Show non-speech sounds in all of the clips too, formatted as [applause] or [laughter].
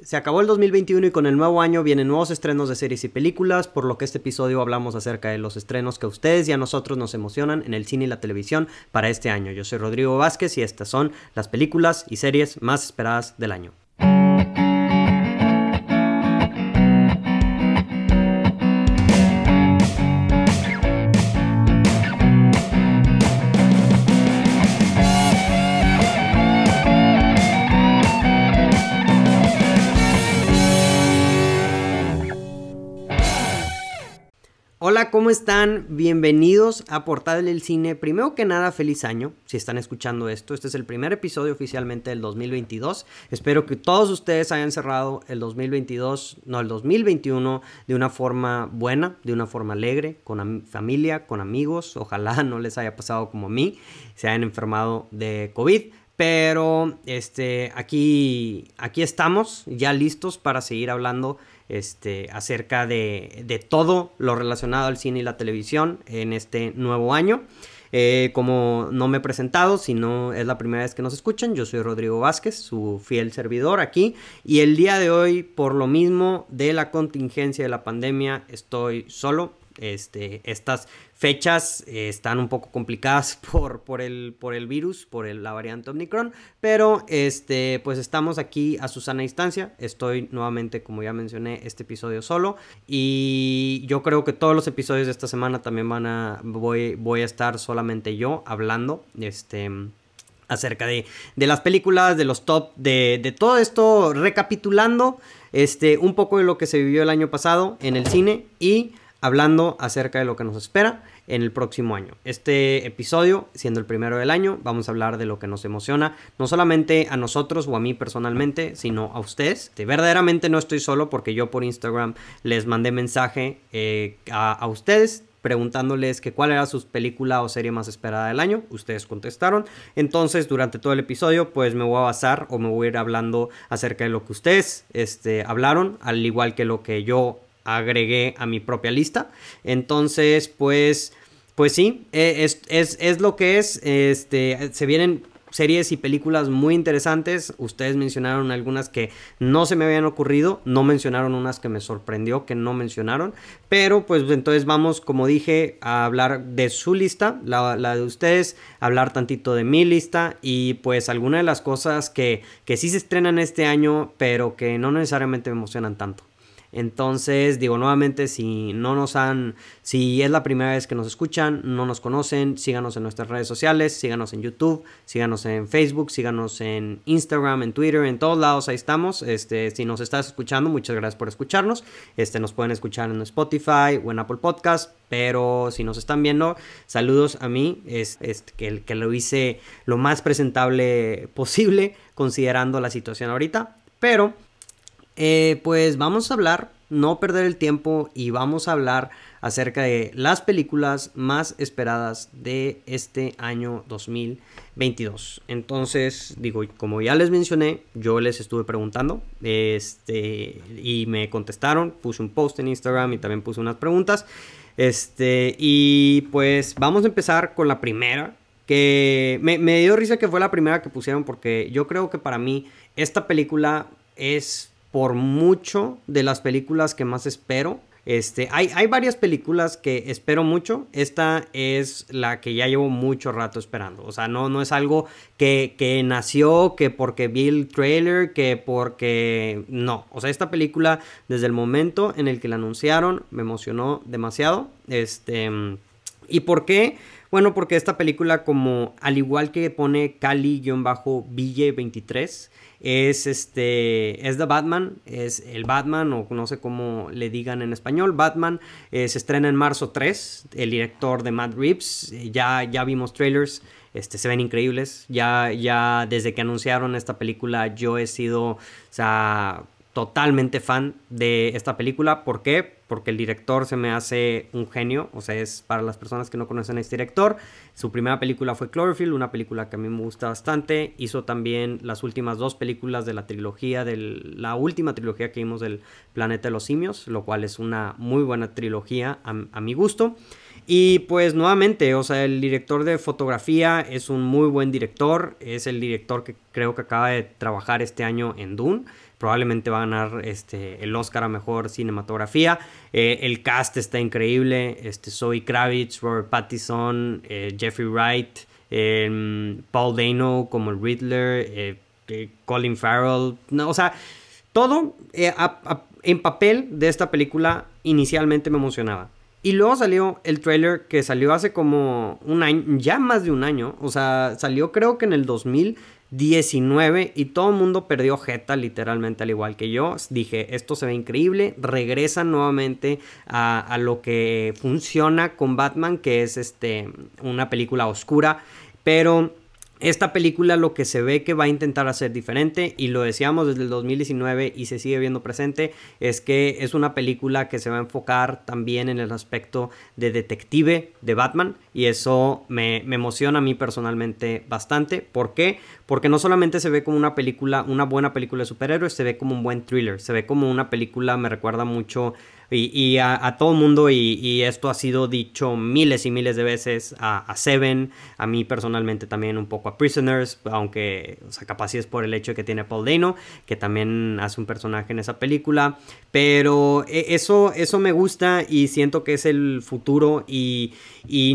Se acabó el 2021 y con el nuevo año vienen nuevos estrenos de series y películas, por lo que este episodio hablamos acerca de los estrenos que a ustedes y a nosotros nos emocionan en el cine y la televisión para este año. Yo soy Rodrigo Vázquez y estas son las películas y series más esperadas del año. Hola, ¿cómo están? Bienvenidos a Portal del Cine. Primero que nada, feliz año. Si están escuchando esto, este es el primer episodio oficialmente del 2022. Espero que todos ustedes hayan cerrado el 2022, no, el 2021 de una forma buena, de una forma alegre, con familia, con amigos. Ojalá [laughs] no les haya pasado como a mí, se hayan enfermado de COVID. Pero este, aquí, aquí estamos ya listos para seguir hablando este, acerca de, todo lo relacionado al cine y la televisión en este nuevo año. Eh, como no me he presentado, si no es la primera vez que nos escuchan, yo soy Rodrigo Vázquez, su fiel servidor aquí. Y el día de hoy, por lo mismo de la contingencia de la pandemia, estoy solo. Este, estas fechas eh, están un poco complicadas [laughs] por, por, el, por el virus, por la variante Omicron, pero este, pues estamos aquí a su sana distancia. Estoy nuevamente, como ya mencioné, este episodio solo y yo creo que todos los episodios de esta semana también van a, voy, voy a estar solamente yo hablando, este acerca de, de, las películas, de los top, de, de, todo esto, recapitulando este, un poco de lo que se vivió el año pasado en el cine y hablando acerca de lo que nos espera en el próximo año. Este episodio, siendo el primero del año, vamos a hablar de lo que nos emociona, no solamente a nosotros o a mí personalmente, sino a ustedes. De verdaderamente no estoy solo porque yo por Instagram les mandé mensaje eh, a, a ustedes preguntándoles que cuál era su película o serie más esperada del año. Ustedes contestaron. Entonces, durante todo el episodio, pues me voy a basar o me voy a ir hablando acerca de lo que ustedes este, hablaron, al igual que lo que yo agregué a mi propia lista. Entonces, pues, pues sí, e, es, es, es lo que es. Este, se vienen series y películas muy interesantes. Ustedes mencionaron algunas que no se me habían ocurrido, no mencionaron unas que me sorprendió que no mencionaron. Pero pues entonces vamos, como dije, a hablar de su lista, la, la de ustedes, hablar tantito de mi lista y pues algunas de las cosas que, que sí se estrenan este año, pero que no necesariamente me emocionan tanto. Entonces, digo nuevamente, si no nos han, si es la primera vez que nos escuchan, no nos conocen, síganos en nuestras redes sociales, síganos en YouTube, síganos en Facebook, síganos en Instagram, en Twitter, en todos lados ahí estamos. Este, si nos estás escuchando, muchas gracias por escucharnos. Este, nos pueden escuchar en Spotify o en Apple Podcast, pero si nos están viendo, saludos a mí, es, es que, que lo hice lo más presentable posible considerando la situación ahorita, pero eh, pues vamos a hablar, no perder el tiempo y vamos a hablar acerca de las películas más esperadas de este año 2022. Entonces, digo, como ya les mencioné, yo les estuve preguntando este, y me contestaron, puse un post en Instagram y también puse unas preguntas. Este, y pues vamos a empezar con la primera, que me, me dio risa que fue la primera que pusieron porque yo creo que para mí esta película es por mucho de las películas que más espero. Este, hay, hay, varias películas que espero mucho. Esta es la que ya llevo mucho rato esperando. O sea, no, no es algo que, que, nació, que porque vi el trailer, que porque... No. O sea, esta película, desde el momento en el que la anunciaron, me emocionó demasiado. Este... ¿Y por qué? Bueno, porque esta película, como al igual que pone Cali-Ville23, es este es The Batman, es el Batman o no sé cómo le digan en español, Batman eh, se estrena en marzo 3, el director de Matt Reeves, eh, ya, ya vimos trailers, este, se ven increíbles, ya, ya desde que anunciaron esta película yo he sido, o sea, totalmente fan de esta película. ¿Por qué? Porque el director se me hace un genio. O sea, es para las personas que no conocen a este director. Su primera película fue Cloverfield, una película que a mí me gusta bastante. Hizo también las últimas dos películas de la trilogía, de la última trilogía que vimos del Planeta de los Simios, lo cual es una muy buena trilogía a, mi gusto. Y pues nuevamente, o sea, el director de fotografía es un muy buen director, es el director que creo que acaba de trabajar este año en Dune. Probablemente va a ganar este, el Oscar a Mejor Cinematografía. Eh, el cast está increíble. Este, Zoe Kravitz, Robert Pattinson, eh, Jeffrey Wright, em, Paul Dano como el Riddler, eh, Colin Farrell. No, o sea, todo en papel de esta película inicialmente me emocionaba. Y luego salió el trailer que salió hace como un año, ya más de un año. O sea, salió creo que en el 2019 y todo el mundo perdió jeta literalmente al igual que yo. Dije, esto se ve increíble. Regresan nuevamente a, a lo que funciona con Batman, que es este, una película oscura. Pero esta película lo que se ve que va a intentar hacer diferente, y lo decíamos desde el 2019 y se sigue viendo presente, es que es una película que se va a enfocar también en el aspecto de detective de Batman, y eso me, me emociona a mí personalmente bastante. ¿Por qué? Porque no solamente se ve como una película, una buena película de superhéroes, se ve como un buen thriller, se ve como una película, me recuerda mucho y, a, todo mundo, y, esto ha sido dicho miles y miles de veces a, Seven, a mí personalmente también un poco a Prisoners, aunque, o sea, capaz es por el hecho de que tiene Paul Dano, que también hace un personaje en esa película, pero e, eso, eso me gusta y siento que es el futuro y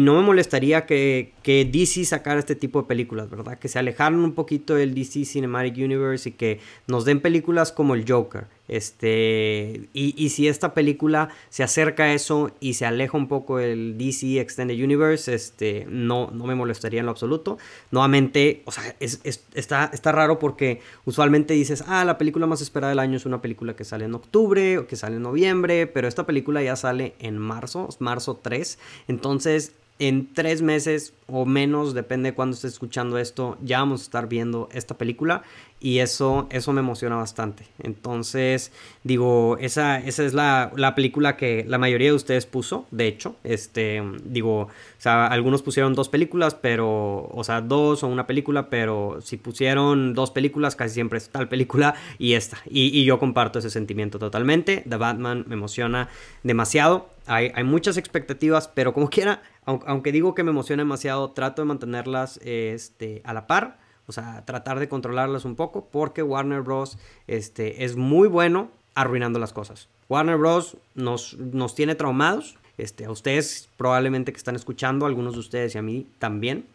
no me molestaría que, que DC sacara este tipo de películas, ¿verdad? Que se alejaran un poquito del DC Cinematic Universe y que nos den películas como el Joker este, y, si esta película se acerca a eso y se aleja un poco del DC Extended Universe, este, no, no me molestaría en lo absoluto. Nuevamente, o sea, está, está raro porque usualmente dices, ah, la película más esperada del año es una película que sale en octubre o que sale en noviembre, pero esta película ya sale en marzo, marzo 3. Entonces, en tres meses o menos, depende de cuándo estés escuchando esto, ya vamos a estar viendo esta película y eso, eso me emociona bastante. Entonces, digo, esa, esa es la, película que la mayoría de ustedes puso, de hecho, este, digo, o sea, algunos pusieron dos películas, pero, o sea, dos o una película, pero si pusieron dos películas, casi siempre es tal película y esta. Y, y yo comparto ese sentimiento totalmente. The Batman me emociona demasiado. Hay, hay muchas expectativas, pero como quiera, aunque digo que me emociona demasiado, trato de mantenerlas este, a la par. O sea, tratar de controlarlas un poco porque Warner Bros. Este, es muy bueno arruinando las cosas. Warner Bros. nos, nos tiene traumados. Este, a ustedes probablemente que están escuchando, algunos de ustedes y a mí también.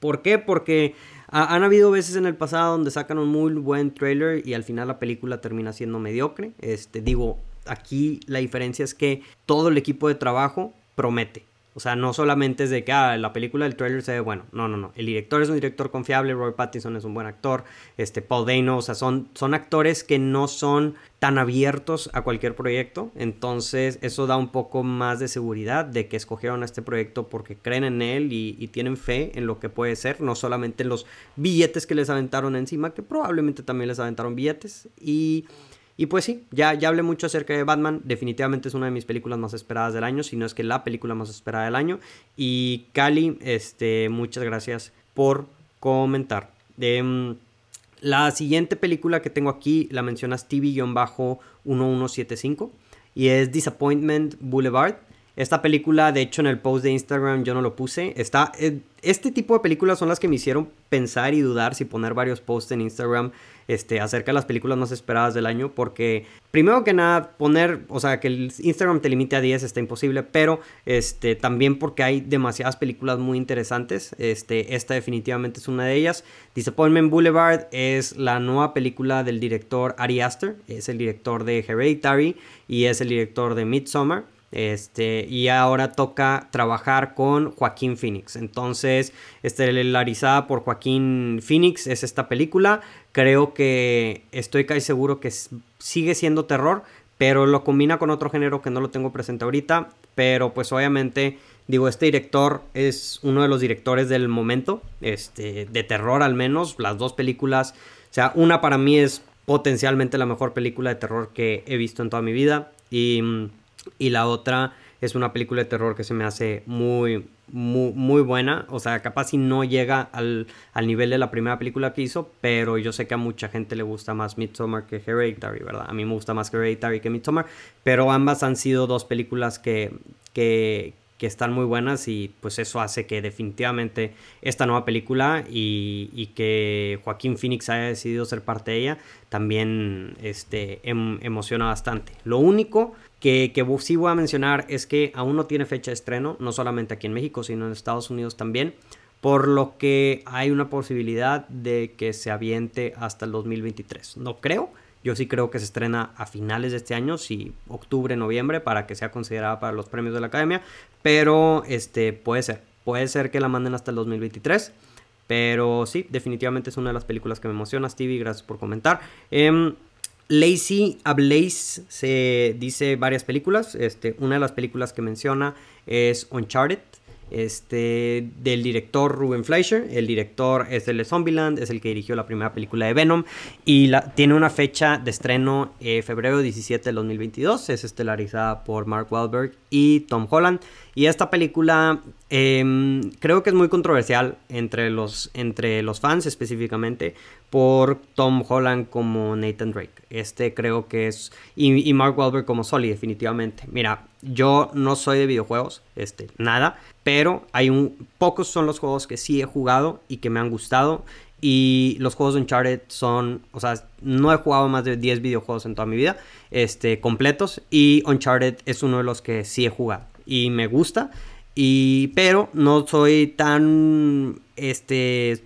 ¿Por qué? Porque han habido veces en el pasado donde sacan un muy buen trailer y al final la película termina siendo mediocre. Este, digo, aquí la diferencia es que todo el equipo de trabajo promete. O sea, no solamente es de que ah, la película del trailer se ve bueno. No, no, no. El director es un director confiable, Robert Pattinson es un buen actor, este Paul Dano, o sea, son, son actores que no son tan abiertos a cualquier proyecto. Entonces, eso da un poco más de seguridad de que escogieron a este proyecto porque creen en él y, y tienen fe en lo que puede ser, no solamente en los billetes que les aventaron encima, que probablemente también les aventaron billetes. Y y pues sí, ya, ya hablé mucho acerca de Batman. Definitivamente es una de mis películas más esperadas del año, si no es que la película más esperada del año. Y Cali, este, muchas gracias por comentar. Em, la siguiente película que tengo aquí la mencionas TV-1175 y es Disappointment Boulevard. Esta película, de hecho, en el post de Instagram yo no lo puse. Está, eh, este tipo de películas son las que me hicieron pensar y dudar si poner varios posts en Instagram este, acerca de las películas más esperadas del año. Porque, primero que nada, poner, o sea, que el Instagram te limite a 10 está imposible. Pero este, también porque hay demasiadas películas muy interesantes. Este, esta definitivamente es una de ellas. Disappointment Boulevard es la nueva película del director Ari Aster. Es el director de Hereditary y es el director de Midsommar. Este, y ahora toca trabajar con Joaquín Phoenix. Entonces, estelarizada por Joaquín Phoenix es esta película. Creo que estoy casi seguro que sigue siendo terror, pero lo combina con otro género que no lo tengo presente ahorita. Pero pues obviamente, digo, este director es uno de los directores del momento, este, de terror al menos. Las dos películas, o sea, una para mí es potencialmente la mejor película de terror que he visto en toda mi vida. Y mm, y la otra es una película de terror que se me hace muy, muy, muy buena. O sea, capaz si no llega al, nivel de la primera película que hizo, pero yo sé que a mucha gente le gusta más Midsommar que Hereditary, ¿verdad? A mí me gusta más Hereditary que Midsommar, pero ambas han sido dos películas que, que, que están muy buenas y pues eso hace que definitivamente esta nueva película y, que Joaquín Phoenix haya decidido ser parte de ella también este, em, emociona bastante. Lo único que, que sí voy a mencionar es que aún no tiene fecha de estreno, no solamente aquí en México, sino en Estados Unidos también por lo que hay una posibilidad de que se aviente hasta el 2023. No creo, yo sí creo que se estrena a finales de este año, si octubre, noviembre, para que sea considerada para los premios de la academia, pero este puede ser, puede ser que la manden hasta el 2023. Pero sí, definitivamente es una de las películas que me emociona. Stevie, gracias por comentar. Eh, Lazy Ablaze se dice varias películas. Este, una de las películas que menciona es Uncharted este, del director Ruben Fleischer. El director es el de Zombieland, es el que dirigió la primera película de Venom y la, tiene una fecha de estreno eh, febrero 17 del 2022. Es estelarizada por Mark Wahlberg y Tom Holland. Y esta película em, creo que es muy controversial entre los, entre los fans específicamente por Tom Holland como Nathan Drake. Este creo que es... Y, y Mark Wahlberg como Sully definitivamente. Mira, yo no soy de videojuegos, este, nada, pero hay un pocos son los juegos que sí he jugado y que me han gustado y los juegos de Uncharted son, o sea, no he jugado más de 10 videojuegos en toda mi vida, este, completos y Uncharted es uno de los que sí he jugado y me gusta y pero no soy tan este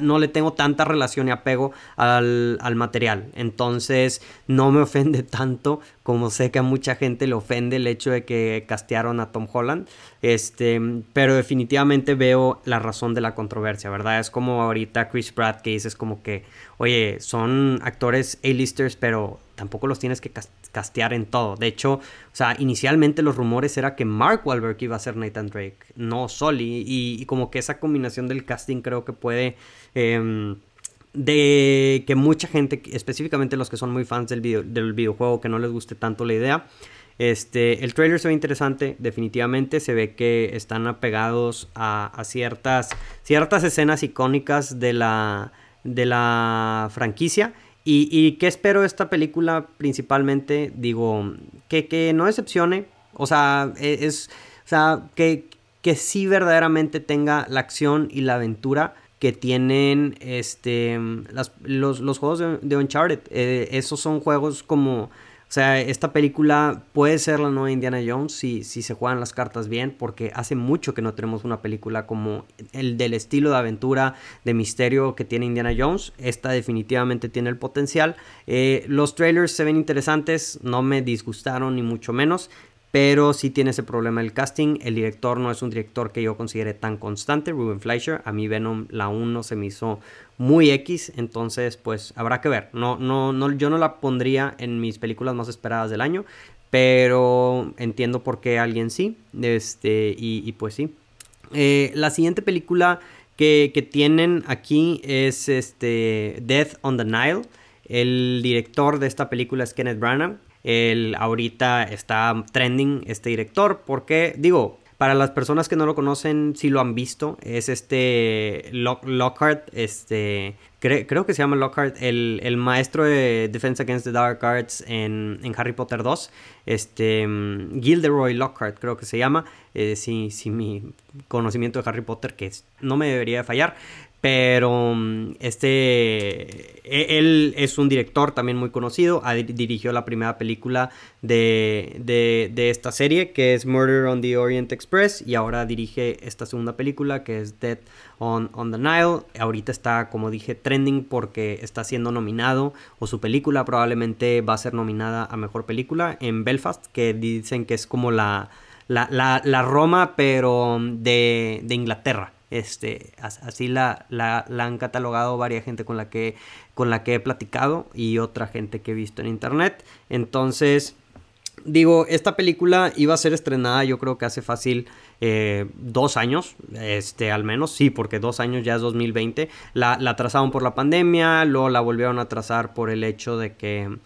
no le tengo tanta relación y apego al, al, material. Entonces no me [laughs] ofende tanto como sé que a mucha gente le ofende el hecho de que castearon a Tom Holland. Este, pero definitivamente veo la razón de la controversia, ¿verdad? Es como ahorita Chris Pratt que dices como que, oye, son actores A-listers, pero tampoco los tienes que castear en todo. De hecho, o sea, inicialmente los rumores era que Mark Wahlberg iba a ser Nathan Drake, no Sully. Y, como que esa combinación del casting creo que puede... Em, de que mucha gente, específicamente los que son muy fans del, del videojuego, que no les guste tanto la idea, este, el trailer se ve interesante, definitivamente. Se ve que están apegados a, ciertas, ciertas escenas icónicas de la, de la franquicia. Y, y qué espero de esta película principalmente, digo, que, que no decepcione. O sea, e, es, o sea que, que sí verdaderamente tenga la acción y la aventura que tienen este, los, juegos de, Uncharted. Eh, esos son juegos como... O sea, esta película puede ser la nueva Indiana Jones si, si se juegan las cartas bien, porque hace mucho que no tenemos una película como el del estilo de aventura, de misterio que tiene Indiana Jones. Esta definitivamente tiene el potencial. Eh, los trailers se ven interesantes, no me disgustaron ni mucho menos pero sí tiene ese problema el casting. El director no es un director que yo considere tan constante, Ruben Fleischer. A mí Venom la 1 se me hizo muy X, entonces pues habrá que ver. No, no, no, yo no la pondría en mis películas más esperadas del año, pero entiendo por qué alguien sí. Este, y, pues sí. Eh, la siguiente película que, que, tienen aquí es este, Death on the Nile. El director de esta película es Kenneth Branagh. El, ahorita está trending este director porque, digo, para las personas que no lo conocen, si lo han visto, es este Lockhart, este, creo que se llama Lockhart, el, el, maestro de Defense Against the Dark Arts en, en, Harry Potter 2, este, Gilderoy Lockhart creo que se llama, eh, si, si mi conocimiento de Harry Potter, que no me debería fallar, pero mm, este, e, él es un director también muy conocido, dirigió la primera película de, de, esta serie que es Murder on the Orient Express y ahora dirige esta segunda película que es Dead on, on the Nile. Ahorita está, como dije, trending porque está siendo nominado o su película probablemente va a ser nominada a Mejor Película en Belfast, que dicen que es como la, la, la, la Roma pero de, de Inglaterra. Este, así la, la, han catalogado varias gente con la, que, con la que he platicado y otra gente que he visto en internet. Entonces, digo, esta película iba a ser estrenada yo creo que hace fácil eh, dos años, este, al menos, sí, porque dos años ya es 2020. La, la atrasaron por la pandemia, luego la volvieron a atrasar por el hecho de que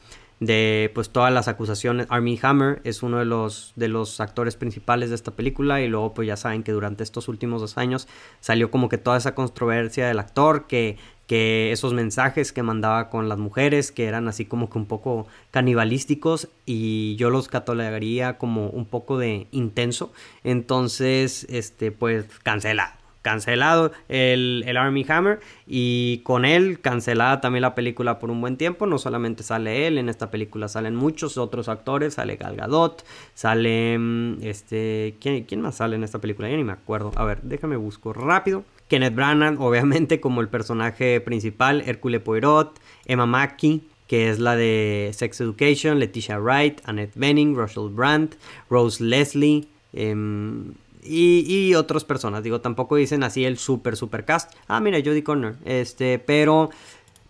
de pues todas las acusaciones. Armie Hammer es uno de los, de los actores principales de esta película y luego pues ya saben que durante estos últimos dos años salió como que toda esa controversia del actor que, que esos mensajes que mandaba con las mujeres, que eran así como que un poco canibalísticos y yo los catalogaría como un poco de intenso. Entonces, este, pues cancelado. Cancelado el, el Army Hammer y con él cancelada también la película por un buen tiempo. No solamente sale él, en esta película salen muchos otros actores. Sale Gal Gadot, sale. Mm, este. ¿quién, ¿Quién más sale en esta película? Ya ni me acuerdo. A ver, déjame busco rápido. Kenneth Branagh, obviamente, como el personaje principal, Hercule Poirot, Emma Mackey, que es la de Sex Education, Leticia Wright, Annette Bening, Russell Brandt, Rose Leslie em, y, otras personas. Digo, tampoco dicen así el super, super cast. Ah, mira, Jodie Corner. Este, pero,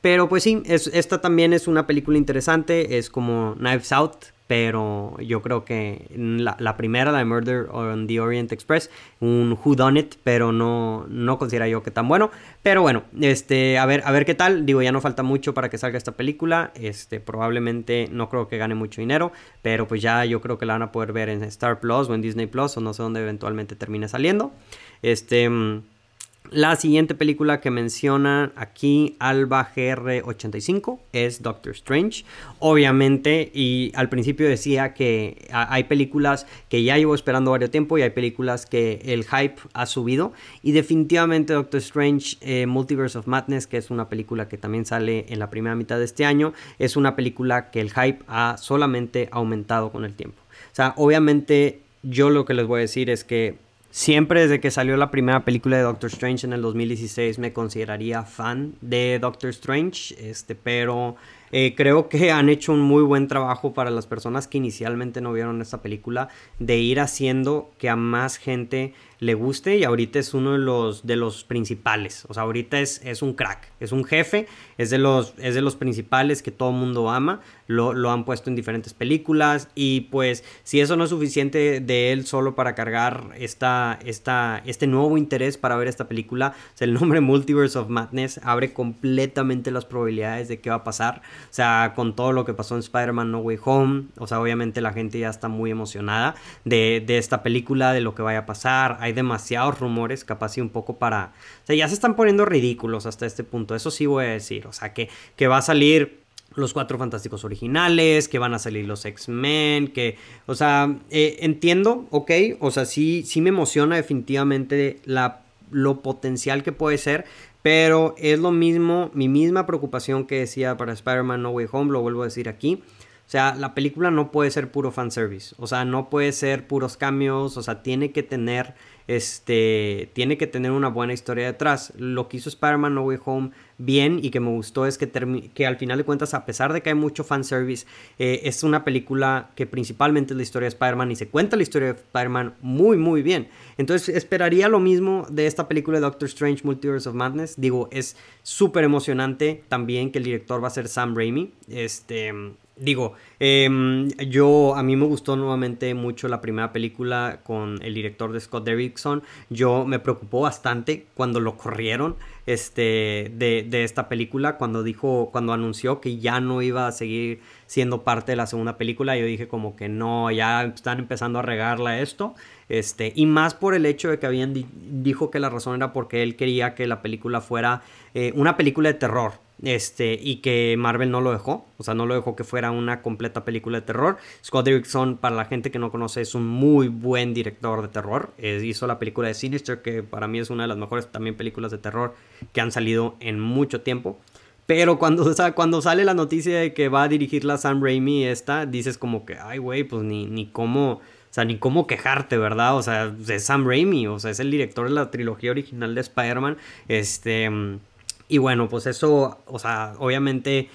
pero pues sí, esta también es una película interesante. Es como Knives Out, pero yo creo que la, primera, la de Murder on the Orient Express, un Who Done It, pero no, no considero yo que tan bueno. Pero bueno, este, a ver, a ver qué tal. Digo, ya no falta mucho para que salga esta película. Este, probablemente no creo que gane mucho dinero, pero pues ya yo creo que la van a poder ver en Star Plus o en Disney Plus o no sé dónde eventualmente termine saliendo. Este. La siguiente película que menciona aquí Alba GR85 es Doctor Strange. Obviamente, y al principio decía que hay películas que ya llevo esperando varios tiempo y hay películas que el hype ha subido. Y definitivamente Doctor Strange eh, Multiverse of Madness, que es una película que también sale en la primera mitad de este año, es una película que el hype ha solamente aumentado con el tiempo. O sea, obviamente yo lo que les voy a decir es que Siempre desde que salió la primera película de Doctor Strange en el 2016 me consideraría fan de Doctor Strange, este, pero eh, creo que han hecho un muy buen trabajo para las personas que inicialmente no vieron esta película de ir haciendo que a más gente le guste y ahorita es uno de los, de los principales. O sea, ahorita es, es un crack, es un jefe, es de los, es de los principales que todo el mundo ama. Lo, lo, han puesto en diferentes películas y pues si eso no es suficiente de él solo para cargar esta, esta, este nuevo interés para ver esta película, o sea, el nombre Multiverse of Madness abre completamente las probabilidades de qué va a pasar. O sea, con todo lo que pasó en Spider-Man No Way Home, o sea, obviamente la gente ya está muy emocionada de, de esta película, de lo que vaya a pasar. Hay demasiados rumores, capaz y un poco para... O sea, ya se están poniendo ridículos hasta este punto, eso sí voy a decir. O sea, que, que va a salir los cuatro fantásticos originales, que van a salir los X-Men, que, o sea, eh, entiendo, ok, o sea, sí, sí me emociona definitivamente la, lo potencial que puede ser, pero es lo mismo, mi misma preocupación que decía para Spider-Man No Way Home, lo vuelvo a decir aquí. O sea, la película no puede ser puro fanservice. O sea, no puede ser puros cambios. O sea, tiene que tener este, tiene que tener una buena historia detrás. Lo que hizo Spider-Man No Way Home bien y que me gustó es que, que al final de cuentas, a pesar de que hay mucho fanservice, eh, es una película que principalmente es la historia de Spider-Man y se cuenta la historia de Spider-Man muy, muy bien. Entonces, esperaría lo mismo de esta película de Doctor Strange Multiverse of Madness. Digo, es súper emocionante también que el director va a ser Sam Raimi. Este Digo, em, yo a mí me gustó nuevamente mucho la primera película con el director de Scott Derrickson. Yo me preocupó bastante cuando lo corrieron este, de, de, esta película, cuando dijo, cuando anunció que ya no iba a seguir siendo parte de la segunda película. Yo dije como que no, ya están empezando a regarla esto. Este, y más por el hecho de que habían dijo que la razón era porque él quería que la película fuera eh, una película de terror este, y que Marvel no lo dejó, o sea, no lo dejó que fuera una completa película de terror. Scott Derrickson, para la gente que no conoce, es un muy buen director de terror. hizo la película de Sinister, que para mí es una de las mejores también películas de terror que han salido en mucho tiempo. Pero cuando, [laughs] cuando sale la noticia de que va a dirigirla Sam Raimi esta, dices como que, ay, güey, pues ni, ni cómo, o sea, ni cómo quejarte, ¿verdad? O sea, es Sam Raimi, o sea, es el director de la trilogía original de Spider-Man. Este y bueno, pues eso, o sea, obviamente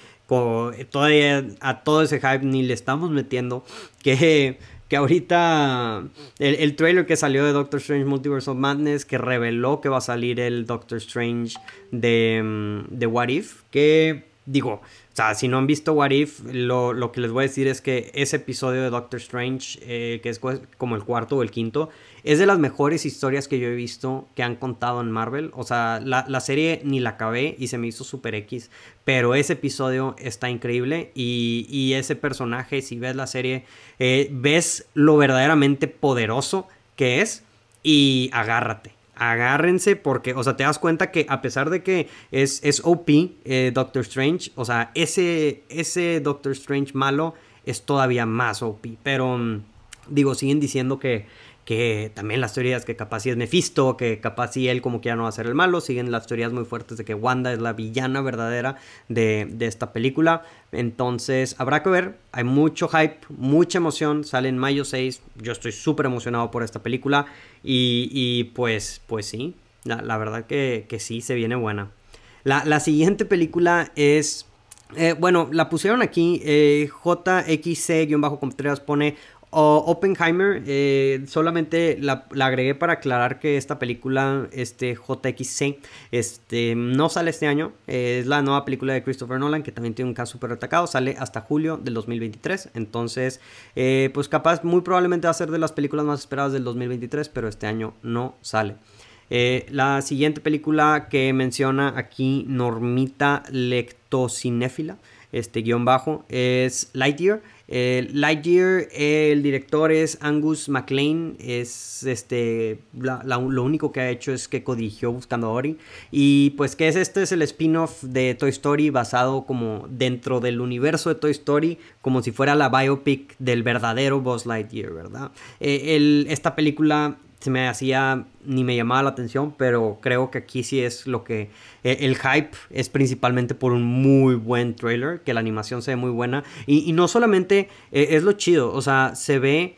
todavía a todo ese hype ni le estamos metiendo. [laughs] Que, que ahorita el, el, trailer que salió de Doctor Strange Multiverse of Madness, que reveló que va a salir el Doctor Strange de, mm, de What If, que digo, o sea, si no han visto What If, lo, lo, que les voy a decir es que ese episodio de Doctor Strange, eh, que es como el cuarto o el quinto, es de las mejores historias que yo he visto que han contado en Marvel. O sea, la, serie ni la acabé y se me hizo super X, pero ese episodio está increíble y, y ese personaje, si ves la serie, eh, ves lo verdaderamente poderoso que es y agárrate agárrense porque, o sea, te das cuenta que a pesar de que es, es OP eh, Doctor Strange, o sea, ese, ese Doctor Strange malo es todavía más OP. Pero, mm, digo, siguen diciendo que que también las teorías que capaz si es Mephisto, que capaz si él como que ya no va a ser el malo, siguen las teorías muy fuertes de que Wanda es la villana verdadera de, esta película, entonces habrá que ver, hay mucho hype, mucha emoción, sale en mayo 6, yo estoy súper emocionado por esta película y, pues, pues sí, la, verdad que, sí, se viene buena. La, siguiente película es... Eh, bueno, la pusieron aquí, eh, JXC-Contreras pone Oppenheimer, eh, solamente la, agregué para aclarar que esta película, este JXC, este, no sale este año. es la nueva película de Christopher Nolan, que también tiene un caso súper atacado. Sale hasta julio del 2023. Entonces, eh, pues capaz, muy probablemente va a ser de las películas más esperadas del 2023, pero este año no sale. Eh, la siguiente película que menciona aquí Normita Lectocinéfila, este guion bajo, es Lightyear. Lightyear, el director es Angus MacLean, es este, lo único que ha hecho es que codigió Buscando a Ori. Y pues que es este es el spin-off de Toy Story basado como dentro del universo de Toy Story, como si fuera la biopic del verdadero Buzz Lightyear, ¿verdad? Eh, esta película se me hacía ni me llamaba la atención, pero creo que aquí sí es lo que eh, el hype es principalmente por un muy buen trailer, que la animación se ve muy buena. Y, no solamente eh, es lo chido, o sea, se ve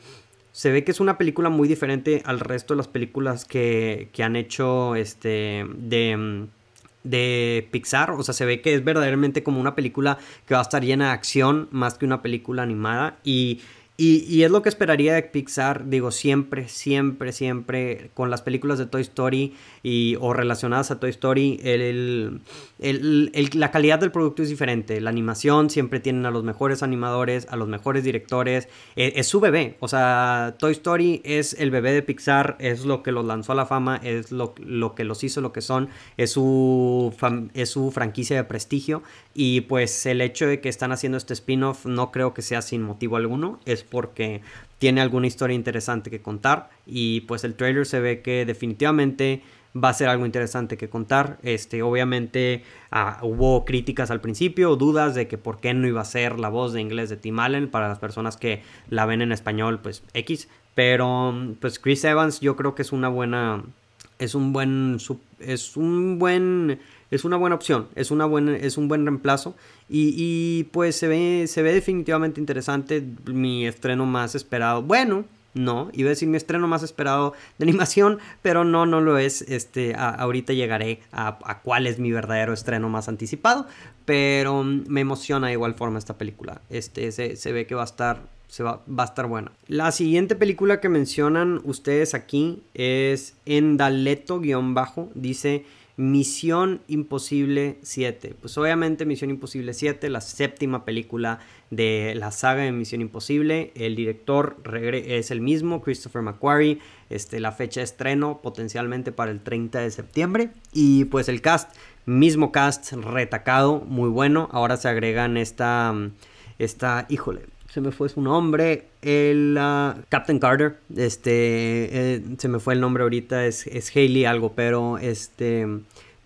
se ve que es una película muy diferente al resto de las películas que, que han hecho este de de Pixar, o sea, se ve que es verdaderamente como una película que va a estar llena de acción más que una película animada. Y y, es lo que esperaría de Pixar, digo, siempre, siempre, siempre con las películas de Toy Story y, o relacionadas a Toy Story, el, la calidad del producto es diferente. La animación siempre tienen a los mejores animadores, a los mejores directores. E, es, su bebé. O sea, Toy Story es el bebé de Pixar, es lo que los lanzó a la fama, es lo, lo que los hizo lo que son, es su, es su franquicia de prestigio. Y pues el hecho de que están haciendo este spin-off no creo que sea sin motivo alguno. Es porque tiene alguna historia interesante que contar. Y pues el trailer se ve que definitivamente va a ser algo interesante que contar. Este, obviamente ah, hubo críticas al principio, dudas de que por qué no iba a ser la voz de inglés de Tim Allen para las personas que la ven en español, pues X. Pero pues Chris Evans yo creo que es una buena, es un buen, es un buen, es una buena opción, es una es un buen reemplazo y, y pues se ve, se ve definitivamente interesante. Mi estreno más esperado, bueno no, iba a decir mi estreno más esperado de animación, pero no, no lo es. Este, ahorita llegaré a, cuál es mi verdadero estreno más anticipado, pero mm, me emociona de igual forma esta película. Este, se, ve que va a estar, se va, va, a estar buena. La siguiente película que mencionan ustedes aquí es Endaleto-bajo, dice Misión Imposible 7. Pues obviamente Misión Imposible 7, la séptima película de la saga de Misión Imposible. El director es el mismo, Christopher McQuarrie. Este, la fecha de estreno potencialmente para el 30 de septiembre. Y pues el cast, mismo cast, retacado, muy bueno. Ahora se agregan esta, esta híjole, se me fue su nombre, el uh, Captain Carter, este, eh, se me fue el nombre ahorita, es, es Hayley algo, pero este,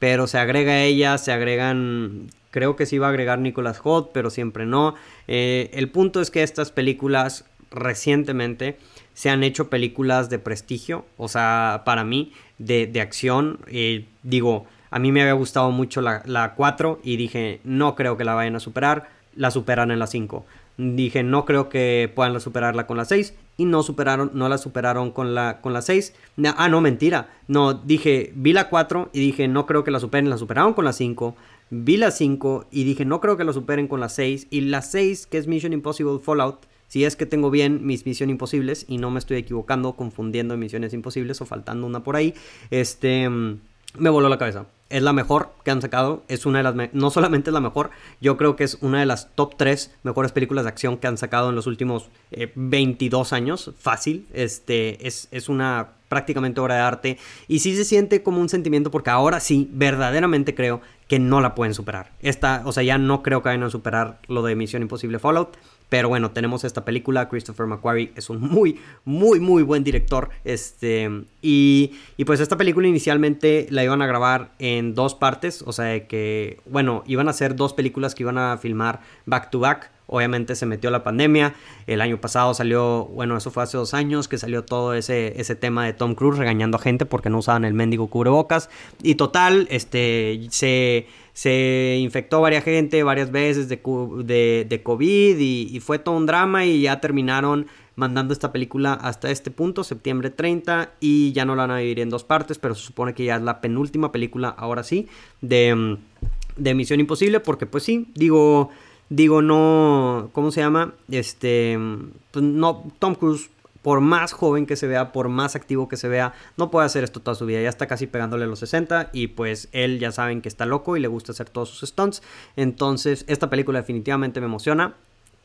pero se agrega ella, se agregan, creo que se iba a agregar Nicolas Holt, pero siempre no. Eh, el punto es que estas películas recientemente se han hecho películas de prestigio, o sea, para mí, de, de acción, digo, a mí me había gustado mucho la, la 4 y dije, no creo que la vayan a superar, la superan en la 5 Dije, no creo que puedan superarla con la 6. Y no superaron, no la superaron con la, con la 6. Ah, no, mentira. No, dije, vi la 4 y dije, no creo que la superen. La superaron con la 5. Vi la 5 y dije, no creo que la superen con la 6. Y la 6, que es Mission Impossible Fallout. Si es que tengo bien mis Misiones Imposibles y no me estoy equivocando, confundiendo Misiones Imposibles o faltando una por ahí, este, me voló la cabeza es la mejor que han sacado. Es una de las. No solamente es la mejor, yo creo que es una de las top 3 mejores películas de acción que han sacado en los últimos 22 eh, años. Fácil. Este, es, es una prácticamente obra de arte. Y sí se siente como un sentimiento porque ahora sí, verdaderamente creo que no la pueden superar. Esta, o sea, ya no creo que vayan a superar lo de Misión Imposible Fallout. Pero bueno, tenemos esta película. Christopher McQuarrie es un muy, muy, muy buen director. Este, y, y, pues esta película inicialmente la iban a grabar en dos partes. O sea que, bueno, iban a ser dos películas que iban a filmar back to back. Obviamente se metió la pandemia. El año pasado salió, bueno, eso fue hace dos años que salió todo ese, ese tema de Tom Cruise regañando a gente porque no usaban el mendigo cubrebocas. Y total, este, se se infectó varias gente varias veces de, de, COVID y, fue todo un drama y ya terminaron mandando esta película hasta este punto, septiembre 30, y ya no la van a dividir en dos partes, pero se supone que ya es la penúltima película, ahora sí, de, de Misión Imposible, porque pues sí, digo, digo, no, ¿cómo se llama? Este, pues no, Tom Cruise por más joven que se vea, por más activo que se vea, no puede hacer esto toda su vida. Ya está casi pegándole los 60 y pues él ya saben que está loco y le gusta hacer todos sus stunts. Entonces, esta película definitivamente me emociona.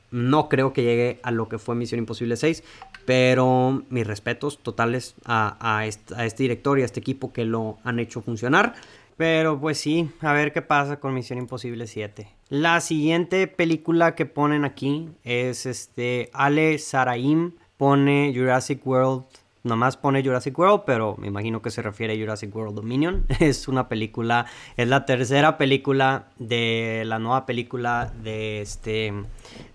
No creo que llegue a lo que fue Misión Imposible 6, pero mis respetos totales a, a este director y a este equipo que lo han hecho funcionar. Pero pues sí, a ver qué pasa con Misión Imposible 7. La siguiente película que ponen aquí es este Ale Saraim pone Jurassic World, nomás pone Jurassic World, pero me imagino que se refiere a Jurassic World Dominion. [laughs] Es una película, es la tercera película de la nueva película de este,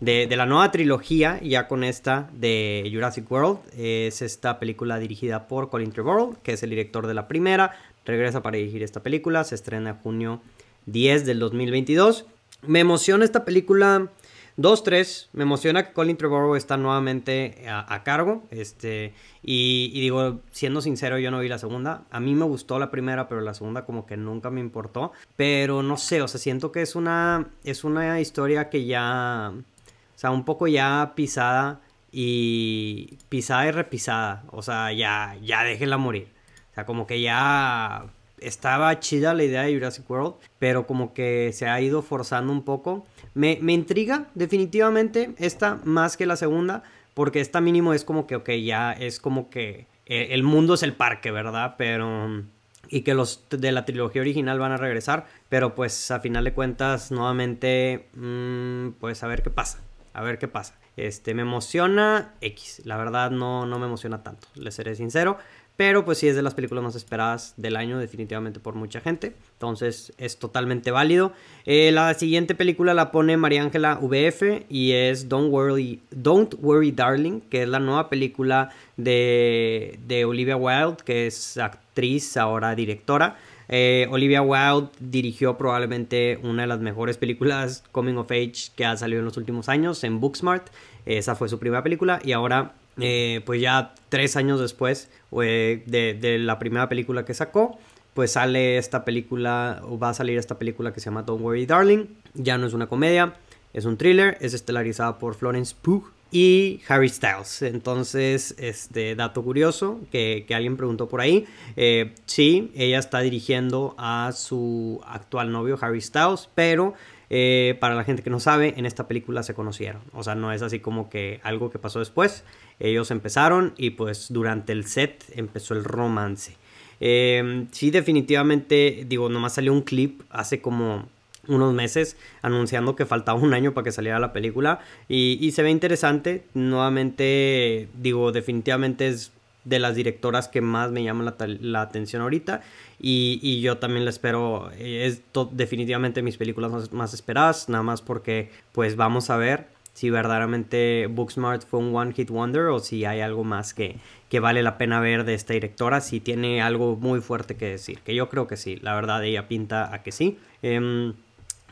de, la nueva trilogía, ya con esta de Jurassic World. Es esta película dirigida por Colin Trevorrow, que es el director de la primera. Regresa para dirigir esta película, se estrena en junio 10 del 2022. Me emociona esta película 2-3, me emociona que Colin Trevorrow está nuevamente a, cargo. Este, y, digo, siendo sincero, yo no vi la segunda. A mí me gustó la primera, pero la segunda como que nunca me importó. Pero no sé, o sea, siento que es una, es una historia que ya, o sea, un poco ya pisada y pisada y repisada. O sea, ya, ya déjela morir. Sea, como que ya estaba chida la idea de Jurassic World, pero como que se ha ido forzando un poco. Me, intriga definitivamente esta más que la segunda, porque esta mínimo es como que, ok, ya es como que eh, el mundo es el parque, ¿verdad? Pero... Y que los de la trilogía original van a regresar, pero pues a final de cuentas, nuevamente, mm, pues a ver qué pasa, a ver qué pasa. Este, me emociona X, la verdad no, no me emociona tanto, le seré sincero. Pero pues sí es de las películas más esperadas del año definitivamente por mucha gente. Entonces es totalmente válido. Eh, la siguiente película la pone María Ángela VF y es Don't Worry, Don't Worry Darling, que es la nueva película de, de Olivia Wilde, que es actriz, ahora directora. Eh, Olivia Wilde dirigió probablemente una de las mejores películas coming of age que ha salido en los últimos años en Booksmart. Esa fue su primera película y ahora eh, pues ya tres años después de, la primera película que sacó, pues sale esta película, o va a salir esta película que se llama Don't Worry Darling. Ya no es una comedia, es un thriller, es estelarizada por Florence Pugh y Harry Styles. Entonces, este dato curioso que, alguien preguntó por ahí. Eh, sí, ella está dirigiendo a su actual novio Harry Styles, pero eh, para la gente que no sabe, en esta película se conocieron. O sea, no es así como que algo que pasó después. Ellos empezaron y pues durante el set empezó el romance. Eh, sí, definitivamente, digo, nomás salió un clip hace como unos meses anunciando que faltaba un año para que saliera la película y, y se ve interesante. Nuevamente, digo, definitivamente es de las directoras que más me llaman la, atención ahorita. Y, yo también la espero. Es definitivamente mis películas más, esperadas. Nada más porque, pues, vamos a ver si verdaderamente Booksmart fue un One Hit Wonder o si hay algo más que, que vale la pena ver de esta directora. Si tiene algo muy fuerte que decir. Que yo creo que sí. La verdad, ella pinta a que sí. Em,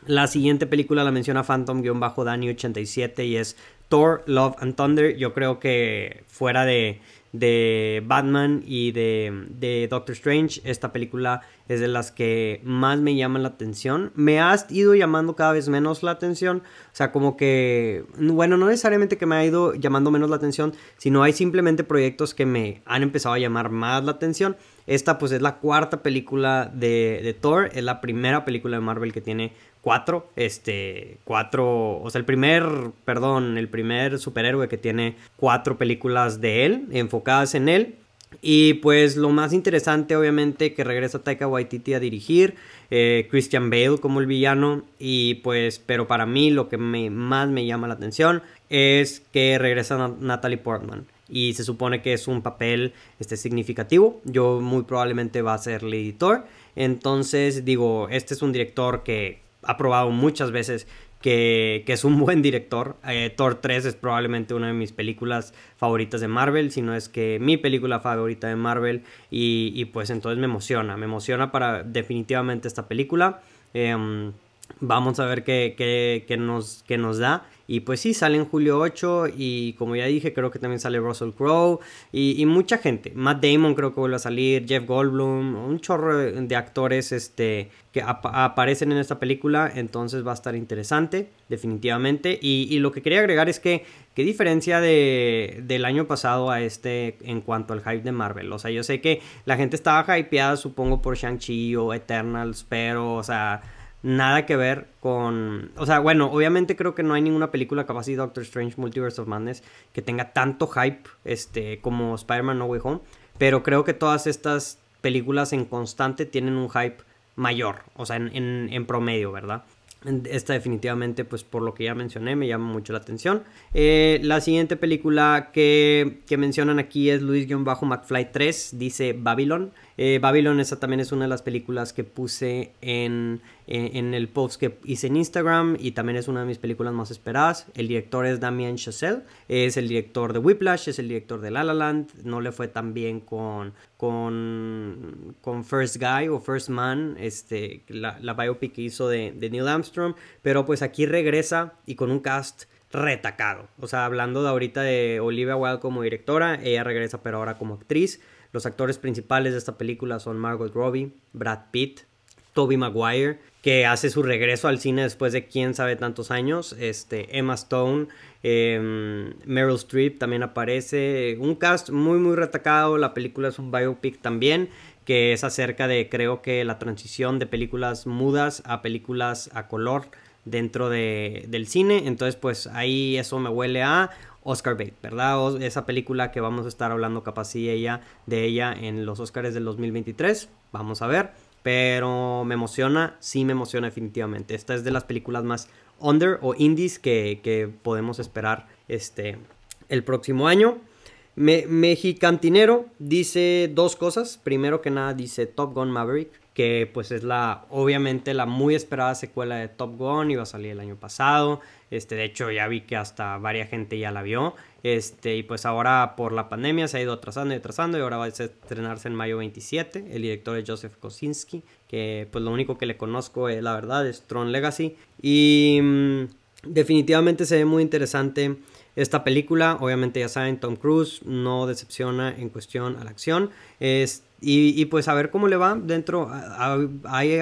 la siguiente película la menciona Phantom-Dani87 y es Thor, Love and Thunder. Yo creo que fuera de de Batman y de, Doctor Strange. Esta película es de las que más me llaman la atención. Me ha ido llamando cada vez menos la atención. O sea, como que, bueno, no necesariamente que me ha ido llamando menos la atención, sino hay simplemente proyectos que me han empezado a llamar más la atención. Esta pues es la cuarta película de, Thor, es la primera película de Marvel que tiene cuatro, este, cuatro, o sea, el primer, perdón, el primer superhéroe que tiene cuatro películas de él, enfocadas en él. Y pues lo más interesante, obviamente, que regresa Taika Waititi a dirigir, eh, Christian Bale como el villano, y pues, pero para mí lo que me, más me llama la atención, es que regresa Natalie Portman y se supone que es un papel este, significativo. Yo muy probablemente va a ser el editor. Entonces digo, este es un director que ha probado muchas veces que, es un [laughs] buen director. Eh, Thor 3 es probablemente una de mis películas favoritas de Marvel, si no es que mi película favorita de Marvel. Y, pues entonces me emociona, me emociona para definitivamente esta película. Em, vamos a ver qué, nos, qué nos da. Y pues sí, sale en julio 8 y como ya dije, creo que también sale Russell Crowe y, mucha gente. Matt Damon creo que vuelve a salir, Jeff Goldblum, un chorro de actores este, que aparecen en esta película, entonces va a estar interesante, definitivamente. Y, lo que quería agregar es que, qué diferencia de, del año pasado a este en cuanto al hype de Marvel. O sea, yo sé que la gente estaba hypeada, supongo, por Shang-Chi o Eternals, pero, o sea nada que ver con... O sea, bueno, obviamente creo que no hay ninguna película capaz de Doctor Strange Multiverse of Madness que tenga tanto hype este, como Spider-Man No Way Home, pero creo que todas estas películas en constante tienen un hype mayor, o sea, en, en promedio, ¿verdad? Esta definitivamente, pues por lo que ya mencioné, me llama mucho la atención. Eh, la siguiente película que, mencionan aquí es Luis-McFly 3, dice Babylon. Eh, Babylon, esa también es una de las películas que puse en, en, el post que hice en Instagram y también es una de mis películas más esperadas. El director es Damien Chazelle, es el director de Whiplash, es el director de La La Land. No le fue tan bien con, con, con First Guy o First Man, este, la, la biopic que hizo de, de Neil Armstrong, pero pues aquí regresa y con un cast retacado. O sea, hablando de ahorita de Olivia Wilde como directora, ella regresa pero ahora como actriz. Los actores principales de esta película son Margot Robbie, Brad Pitt, Toby Maguire, que hace su regreso al cine después de quién sabe tantos años, este, Emma Stone, em, Meryl Streep también aparece, un cast muy muy retacado, la película es un biopic también, que es acerca de creo que la transición de películas mudas a películas a color dentro de, del cine, entonces pues ahí eso me huele a Oscar Bate, ¿verdad? esa película que vamos a estar hablando capaz ella, de ella en los Oscars del 2023. Vamos a ver. Pero me emociona, sí me emociona definitivamente. Esta es de las películas más under o indies que, podemos esperar este, el próximo año. Mexicantinero dice dos cosas. Primero que nada dice Top Gun Maverick que pues es la obviamente la muy esperada secuela de Top Gun, iba a salir el año pasado, este de hecho ya vi que hasta varias gente ya la vio, este y pues ahora por la pandemia se ha ido atrasando y atrasando y ahora va a estrenarse en mayo 27, el director es Joseph Kosinski, que pues lo único que le conozco es la verdad es Tron Legacy. Y mm, definitivamente se ve muy interesante esta película, obviamente ya saben, Tom Cruise no decepciona en cuestión a la acción. Es y, pues a ver cómo le va dentro. Ha,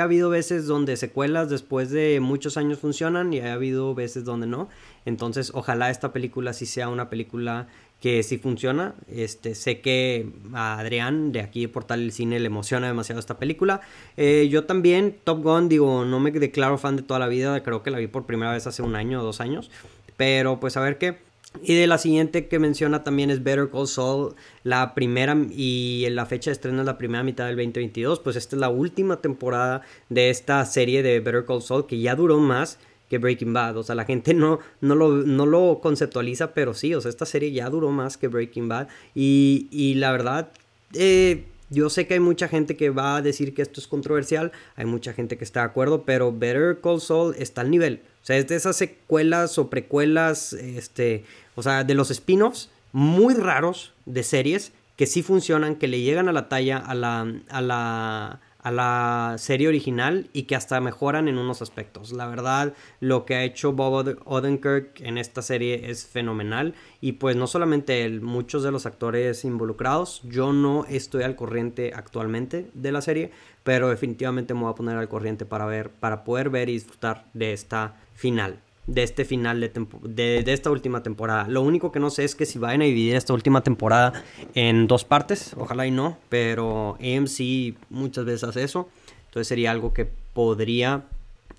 habido veces donde secuelas después de muchos años funcionan y ha habido veces donde no. Entonces ojalá esta película sí sea una película que sí funciona. Este, sé que a Adrián de aquí de Portal el Cine le emociona demasiado esta película. Eh, yo también, Top Gun, digo, no me declaro fan de toda la vida. Creo que la vi por primera vez hace un año o dos años. Pero pues a ver qué. Y de la siguiente que menciona también es Better Call Saul, la primera y la fecha de estreno es la primera mitad del 2022, pues esta es la última temporada de esta serie de Better Call Saul que ya duró más que Breaking Bad, o sea, la gente no, no, lo, no lo conceptualiza, pero sí, o sea, esta serie ya duró más que Breaking Bad y, y la verdad, eh, yo sé que hay mucha gente que va a decir que esto es controversial, hay mucha gente que está de acuerdo, pero Better Call Saul está al nivel. O sea, es de esas secuelas o precuelas, este, o sea, de los spin-offs muy raros de series que sí funcionan, que le llegan a la talla a la, a la, a la serie original y que hasta mejoran en unos aspectos. La verdad, lo que ha hecho Bob Odenkirk en esta serie es fenomenal y pues no solamente él, muchos de los actores involucrados. Yo no estoy al corriente actualmente de la serie, pero definitivamente me voy a poner al corriente para ver, para poder ver y disfrutar de esta final de este final de, de, esta última temporada. Lo único que no sé es que si vayan a dividir esta última temporada en dos partes, ojalá y no, pero AMC muchas veces hace eso, entonces sería algo que podría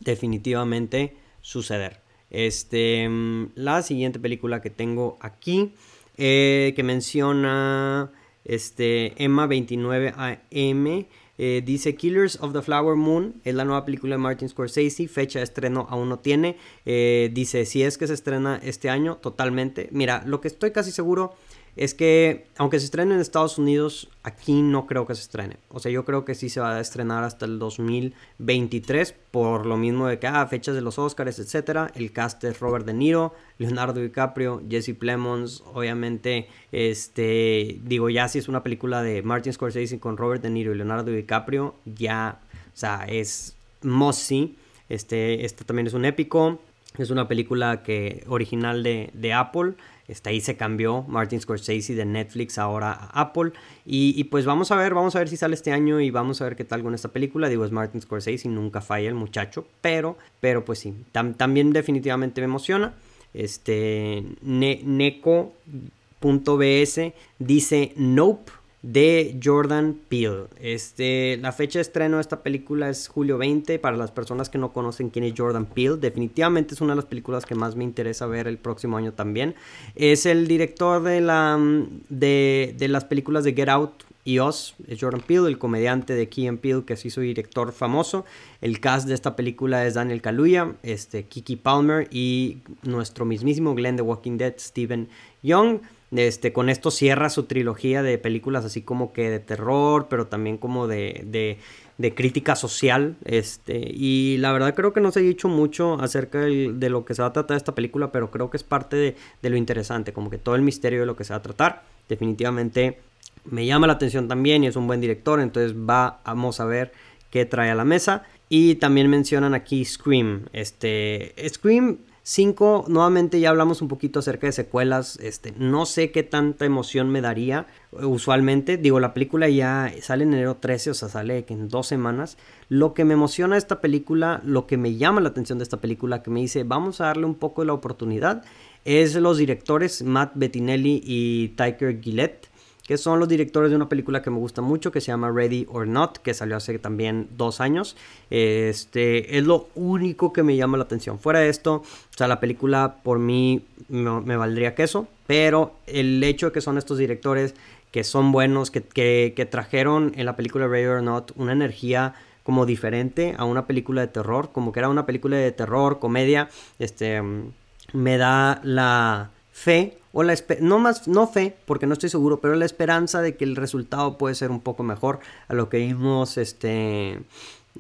definitivamente suceder. Este, la siguiente película que tengo aquí, eh, que menciona este, Emma 29 AM, Eh, dice Killers of the Flower Moon, es la nueva película de Martin Scorsese, fecha de estreno aún no tiene. Eh, dice, si es que se estrena este año, totalmente. Mira, lo que estoy casi seguro es que aunque se estrene en Estados Unidos, aquí no creo que se estrene. O sea, yo creo que sí se va a estrenar hasta el 2023 por lo mismo de que, ah, fechas de los Oscars, etc. El cast es Robert De Niro, Leonardo DiCaprio, Jesse Plemons, obviamente, este, digo, ya si es una película de Martin Scorsese con Robert De Niro y Leonardo DiCaprio, ya, o sea, es must Este, este también es un épico. Es una película que original de, de Apple. Está ahí se cambió Martin Scorsese de Netflix ahora a Apple. Y, pues vamos a ver, vamos a ver si sale este año y vamos a ver qué tal con esta película. Digo, es Martin Scorsese y nunca falla el muchacho. Pero, pero pues sí, también definitivamente me emociona. Este, Neko.bs dice Nope de Jordan Peele. Este, la fecha de estreno de esta película es julio 20. Para las personas que no conocen quién es Jordan Peele, definitivamente es una de las películas que más me interesa ver el próximo año también. Es el director de, la, de, de las películas de Get Out y Us. Es Jordan Peele, el comediante de Key and Peele que se hizo director famoso. El cast de esta película es Daniel Kaluuya, este, Kiki Palmer y nuestro mismísimo Glenn de Walking Dead, Steven Young. Este, con esto cierra su trilogía de películas así como que de terror, pero también como de, de, crítica social. Este, y la verdad creo que no se ha dicho mucho acerca de, lo que se va a tratar esta película, pero creo que es parte de, de, lo interesante, como que todo el misterio de lo que se va a tratar. Definitivamente me llama la atención también y es un buen director, entonces va, vamos a ver qué trae a la mesa. Y también mencionan aquí Scream. Este, Scream 5, nuevamente ya hablamos un poquito acerca de secuelas. Este, no sé qué tanta emoción me daría eh, usualmente. Digo, la película ya sale en enero 13, o sea, sale en dos semanas. Lo que me emociona esta película, lo que me llama la atención de esta película, que me dice, vamos a darle un poco de la oportunidad, es los directores Matt Bettinelli y Tyker Gillette que son los directores de una película que me gusta mucho que se llama Ready or Not, que salió hace también dos años. Este es lo único que me llama la atención. Fuera de esto, o sea, la película por mí me, valdría queso, pero el hecho de que son estos directores que son buenos, que, que, trajeron en la película Ready or Not una energía como diferente a una película de terror, como que era una película de terror, comedia, este, me da la fe o la no más no fe porque no estoy seguro pero la esperanza de que el resultado puede ser un poco mejor a lo que vimos este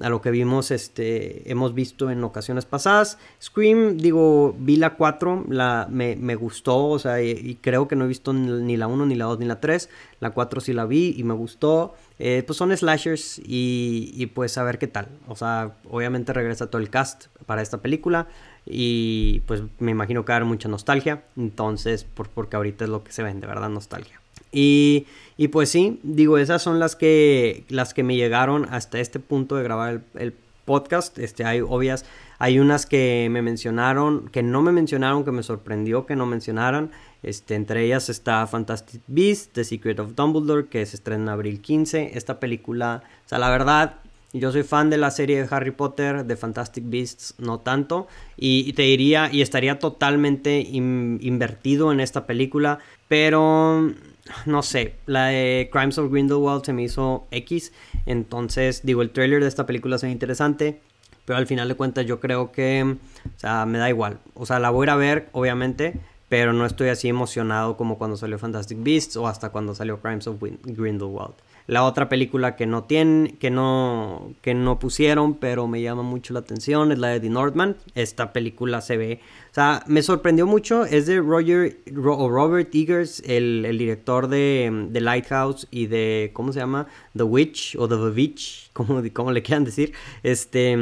a lo que vimos este hemos visto en ocasiones pasadas Scream digo vi la 4 la me, gustó o sea y, creo que no he visto ni la 1 ni la 2 ni la 3 la 4 sí la vi y me gustó eh, pues son slashers y, y pues a ver qué tal o sea obviamente regresa todo el cast para esta película y pues me imagino que va a haber mucha nostalgia. Entonces, por, porque ahorita es lo que se vende, ¿verdad? Nostalgia. Y, y, pues sí, digo, esas son las que, las que me llegaron hasta este punto de grabar el, podcast. Este, hay obvias, hay unas que me mencionaron, que no me mencionaron, que me sorprendió que no mencionaran. Este, entre ellas está Fantastic Beasts, The Secret of Dumbledore, que se estrena en abril 15. Esta película, o sea, la verdad, yo soy fan de la serie de Harry Potter, de Fantastic Beasts, no tanto. Y, te diría, y estaría totalmente invertido en esta película. Pero, no sé, la de Crimes of Grindelwald se me hizo X. Entonces, digo, el trailer de esta película es interesante. Pero al final de cuentas yo creo que, o sea, me da igual. O sea, la voy a ir a ver, obviamente. Pero no estoy así emocionado como cuando salió Fantastic Beasts o hasta cuando salió Crimes of Grindelwald. La otra película que no tienen, que no, que no pusieron, pero me llama mucho la atención, es la de The Northman. Esta película se ve, o sea, me sorprendió mucho. Es de Roger o Robert Eggers, el, director de The Lighthouse y de, ¿cómo se llama? The Witch o The Witch, [laughs] como, como le quieran decir. Este,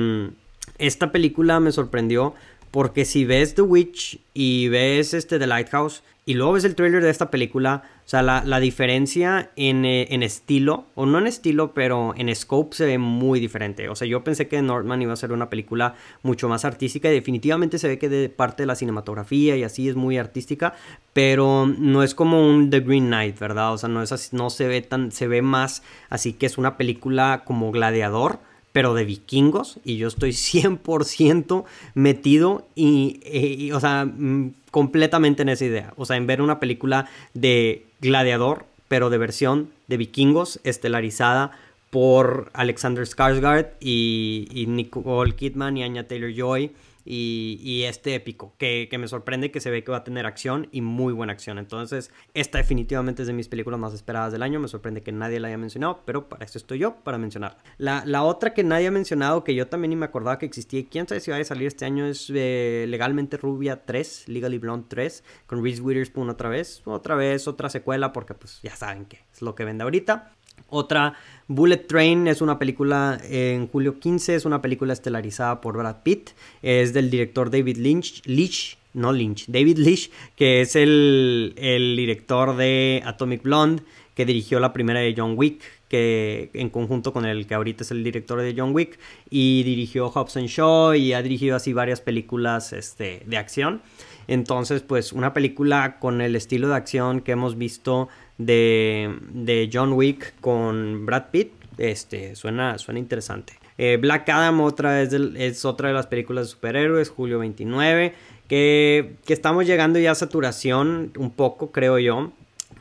esta película me sorprendió porque si ves The Witch y ves este The Lighthouse y luego ves el trailer de esta película, o sea, la, diferencia en, eh, en, estilo, o no en estilo, pero en scope se ve muy diferente. O sea, yo pensé que Northman iba a ser una película mucho más artística y definitivamente se ve que de parte de la cinematografía y así es muy artística, pero no es como un The Green Knight, ¿verdad? O sea, no, es así, no se ve tan, se ve más así que es una película como gladiador pero de vikingos y yo estoy 100% metido y, o sea, mm, completamente en esa idea. O sea, en ver una película de gladiador, pero de versión de vikingos, estelarizada por Alexander Skarsgård y, y Nicole Kidman y Anya Taylor-Joy y, este épico, que, me sorprende que se ve que va a tener acción y muy buena acción. Entonces, esta definitivamente es de mis películas más esperadas del año. Me sorprende que nadie la haya mencionado, pero para eso estoy yo, para mencionarla. La, otra que nadie ha mencionado, que yo también ni me acordaba que existía, y quién sabe si va a salir este año, es eh, Legalmente Rubia 3, Legally Blonde 3, con Reese Witherspoon otra vez. Otra vez, otra secuela, porque pues ya saben que es lo que vende ahorita. Otra, Bullet Train, es una película en julio 15, es una película estelarizada por Brad Pitt, es del director David Lynch, Leach, no Lynch, David Leach, que es el, director de Atomic Blonde, que dirigió la primera de John Wick, que en conjunto con el que ahorita es el director de John Wick, y dirigió Hobbs and Shaw y ha dirigido así varias películas este, de acción. Entonces, pues una película con el estilo de acción que hemos visto de, John Wick con Brad Pitt, este, suena, suena interesante. Eh, Black Adam otra es, otra de las películas de superhéroes, julio 29, que, estamos llegando ya a saturación un poco, creo yo,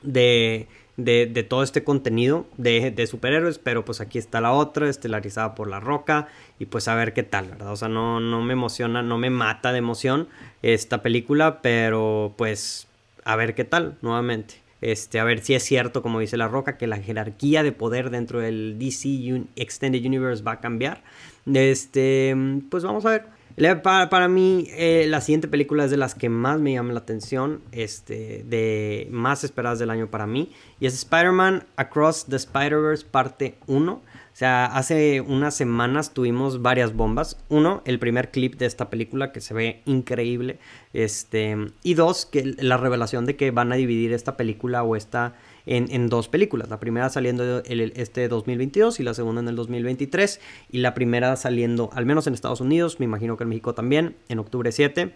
de, de, todo este contenido de, de, superhéroes, pero pues aquí está la otra, estelarizada por La Roca, y pues a ver qué tal, ¿verdad? O sea, no, no me emociona, no me mata de emoción esta película, pero pues a ver qué tal, nuevamente. Este, a ver si es cierto, como dice La Roca, que la jerarquía de poder dentro del DC Extended Universe va a cambiar. Este, pues vamos a ver. Para, para mí, eh, la siguiente película es de las que más me llama la atención, este, de más esperadas del año para mí, y es Spider-Man Across the Spider-Verse parte 1. O sea, hace unas semanas tuvimos varias bombas. Uno, el primer clip de esta película que se ve increíble. Este, y dos, que la revelación de que van a dividir esta película o esta en, dos películas. La primera saliendo el, este 2022 y la segunda en el 2023. Y la primera saliendo, al menos en Estados Unidos, me imagino que en México también, en octubre 7.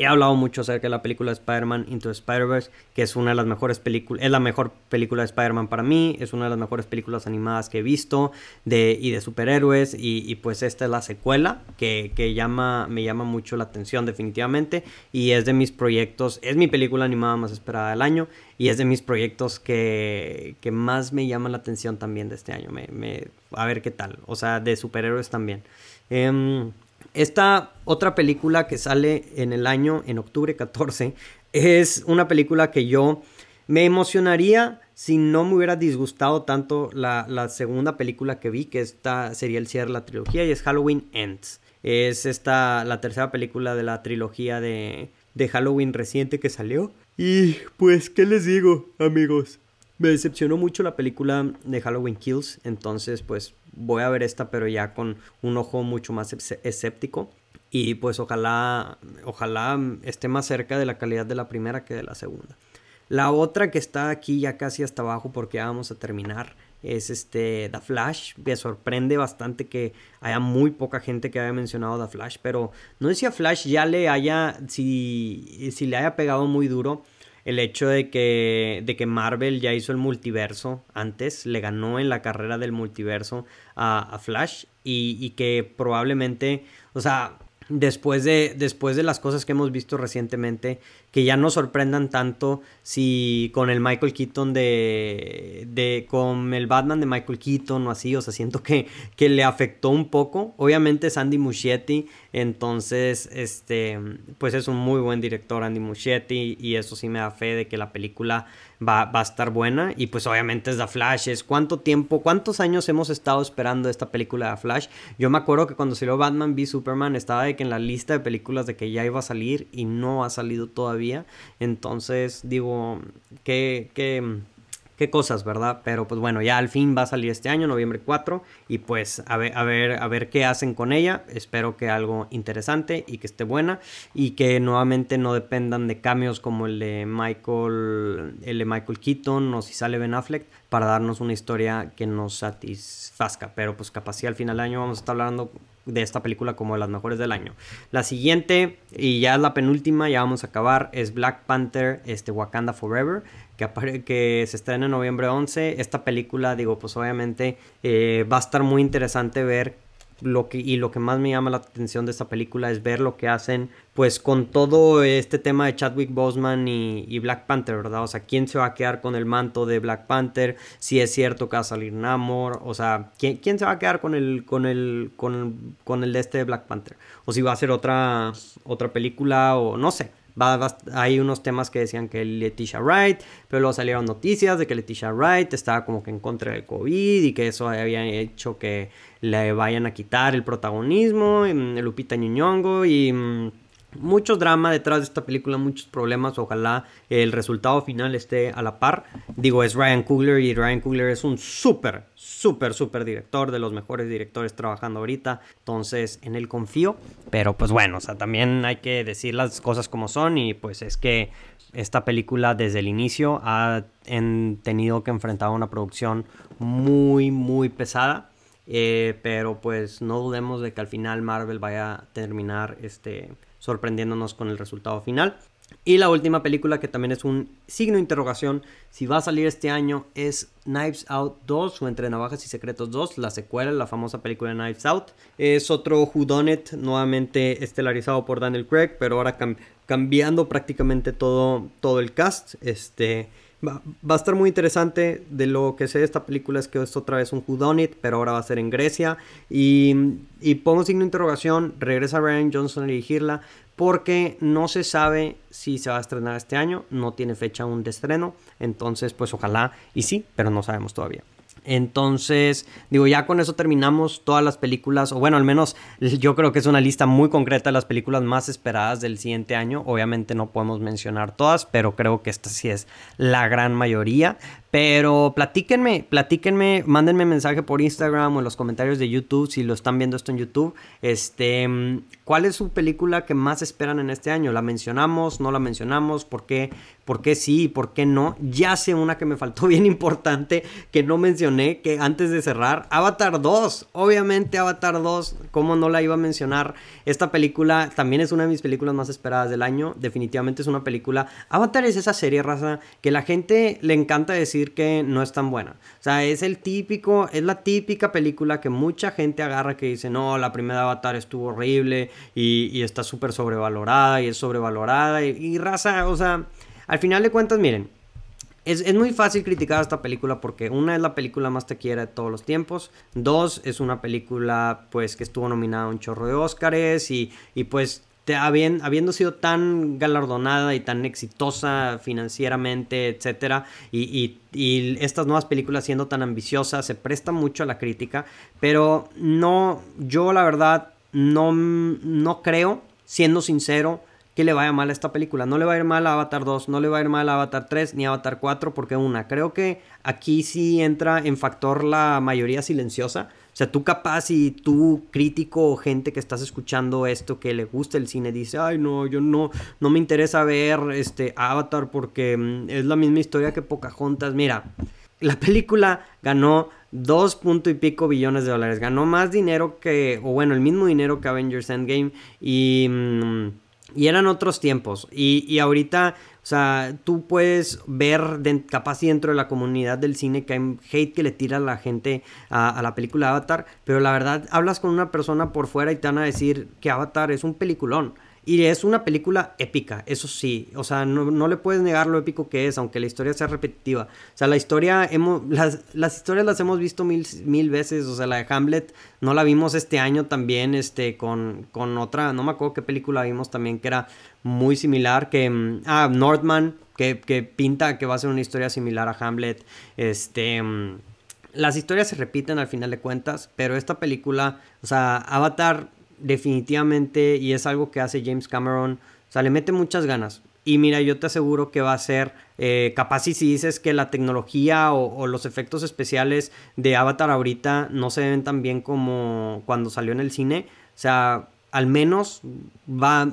He hablado mucho acerca de la película Spider-Man Into Spider-Verse, que es una de las mejores películas, es la mejor película de Spider-Man para mí, es una de las mejores películas animadas que he visto de, y de superhéroes, y, pues esta es la secuela que, llama, me llama mucho la atención definitivamente, y es de mis proyectos, es mi película animada más esperada del año, y es de mis proyectos que, más me llama la atención también de este año, me, a ver qué tal, o sea, de superhéroes también. Em, esta otra película que sale en el año, en octubre 14, es una película que yo me emocionaría si no me hubiera disgustado tanto la, segunda película que vi, que esta sería el cierre de la trilogía, y es Halloween Ends. Es esta la tercera película de la trilogía de, de Halloween reciente que salió. Y pues, ¿qué les digo, amigos? Me decepcionó mucho la película de Halloween Kills, entonces pues voy a ver esta pero ya con un ojo mucho más escéptico y pues ojalá ojalá esté más cerca de la calidad de la primera que de la segunda. La otra que está aquí ya casi hasta abajo porque ya vamos a terminar es este The Flash. Me sorprende bastante que haya muy poca gente que haya mencionado The Flash, pero no sé si a Flash ya le haya si si le haya pegado muy duro el hecho de que, de que Marvel ya hizo el multiverso antes, le ganó en la carrera del multiverso a, Flash y, y, que probablemente, o sea, después de, después de las cosas que hemos visto recientemente, que ya no sorprendan tanto si con el Michael Keaton de, de con el Batman de Michael Keaton o así, o sea, siento que, que le afectó un poco. Obviamente es Andy Muschietti, entonces, este, pues es un muy buen director Andy Muschietti y eso sí me da fe de que la película va, va a estar buena y pues obviamente es The Flash, es cuánto tiempo, cuántos años hemos estado esperando esta película de Flash. Yo me acuerdo que cuando salió Batman v Superman estaba de que en la lista de películas de que ya iba a salir y no ha salido todavía. Entonces, digo, qué, qué, cosas, ¿verdad? Pero pues bueno, ya al fin va a salir este año, noviembre 4, y pues a ver, a ver, a ver qué hacen con ella. Espero que algo interesante y que esté buena y que nuevamente no dependan de cambios como el de Michael, el de Michael Keaton o si sale Ben Affleck para darnos una historia que nos satisfazca. Pero pues capaz al final del año vamos a estar hablando de esta película como de las mejores del año. La siguiente, y ya es la penúltima, ya vamos a acabar, es Black Panther, este, Wakanda Forever, que, que se estrena en noviembre 11. Esta película, digo, pues obviamente eh, va a estar muy interesante ver lo que, y lo que más me llama la atención de esta película es ver lo que hacen pues con todo este tema de Chadwick Boseman y, Black Panther, ¿verdad? O sea, ¿quién se va a quedar con el manto de Black Panther? Si es cierto que va a salir Namor, o sea, ¿quién, quién se va a quedar con el, con el, con, con el de este de Black Panther? O si va a ser otra, otra película o no sé hay unos temas que decían que Leticia Wright, pero luego salieron noticias de que Leticia Wright estaba como que en contra del COVID y que eso había hecho que le vayan a quitar el protagonismo, en Lupita Nyong'o y mm, mucho drama detrás de esta película, muchos problemas. Ojalá el resultado final esté a la par. Digo, es Ryan Coogler y Ryan Coogler es un súper, súper, súper director, de los mejores directores trabajando ahorita. Entonces, en él confío. Pero pues bueno, o sea, también hay que decir las cosas como son y pues es que esta película desde el inicio ha tenido que enfrentar una producción muy, muy pesada. Eh, pero pues no dudemos de que al final Marvel vaya a terminar este sorprendiéndonos con el resultado final. Y la última película que también es un signo de interrogación si va a salir este año es Knives Out 2 o Entre Navajas y Secretos 2, la secuela, la famosa película de Knives Out. Es otro Whodunit, nuevamente estelarizado por Daniel Craig, pero ahora cambiando prácticamente todo, todo el cast. Este, Va, a estar muy interesante. De lo que sé de esta película es que es otra vez un Whodunit, pero ahora va a ser en Grecia. Y, y pongo signo de interrogación. Regresa Ryan Johnson a dirigirla. Porque no se sabe si se va a estrenar este año. No tiene fecha aún de estreno. Entonces, pues ojalá y sí, pero no sabemos todavía. Entonces, digo, ya con eso terminamos todas las películas, o bueno, al menos yo creo que es una lista muy concreta de las películas más esperadas del siguiente año. Obviamente no podemos mencionar todas, pero creo que esta sí es la gran mayoría. Pero platíquenme, platíquenme, mándenme mensaje por Instagram o en los comentarios de YouTube si lo están viendo esto en YouTube. Este, ¿cuál es su película que más esperan en este año? ¿La mencionamos? ¿No la mencionamos? ¿Por qué? ¿Por qué sí por qué no? Ya sé una que me faltó [laughs] bien importante que no mencioné, que antes de cerrar, Avatar 2. Obviamente Avatar 2, ¿cómo no la iba a mencionar? Esta película también es una de mis películas más esperadas del año. Definitivamente es una película. Avatar es esa serie, raza, que la gente le encanta decir que no es tan buena. O sea, es el típico, es la típica película que mucha gente agarra que dice, no, la primera Avatar estuvo horrible y, está súper sobrevalorada y es sobrevalorada y, raza, o sea, al final de cuentas, miren, es, es, muy fácil criticar esta película porque una es la película más taquillera de todos los tiempos, dos es una película pues que estuvo nominada a un chorro de Óscares y, y pues habiendo sido tan galardonada y tan exitosa financieramente, etcétera, y, estas nuevas películas siendo tan ambiciosas, se presta mucho a la crítica, pero no, yo la verdad no, no creo, siendo sincero, que le vaya mal a esta película. No le va a ir mal a Avatar 2, no le va a ir mal a Avatar 3 ni a Avatar 4, porque una, creo que aquí sí entra en factor la mayoría silenciosa. Sea, tú capaz y tú crítico o gente que estás escuchando esto que le gusta el cine dice, ay no, yo no, no me interesa ver este Avatar porque mm, es la misma historia que Pocahontas. Mira, la película ganó dos punto y pico billones de dólares. Ganó más dinero que, o bueno, el mismo dinero que Avengers Endgame y... Mm, y eran otros tiempos. Y, y ahorita, sea, tú puedes ver capaz dentro de la comunidad del cine que hay hate que le tira a la gente a, a, la película Avatar. Pero la verdad, hablas con una persona por fuera y te van a decir que Avatar es un peliculón. Y es una película épica, eso sí. O sea, no, le puedes negar lo épico que es, aunque la historia sea repetitiva. O sea, la historia, hemos, las, las historias las hemos visto mil, mil veces. O sea, la de Hamlet no la vimos este año también, este, con, con otra, no me acuerdo qué película vimos también que era muy similar, que, mm, ah, Northman, que, que pinta que va a ser una historia similar a Hamlet. Este mm, las historias se repiten al final de cuentas, pero esta película, o sea, Avatar definitivamente, y es algo que hace James Cameron, o sea, le mete muchas ganas. Y mira, yo te aseguro que va a ser, eh, capaz si dices que la tecnología o, los efectos especiales de Avatar ahorita no se ven tan bien como cuando salió en el cine. O sea, al menos va,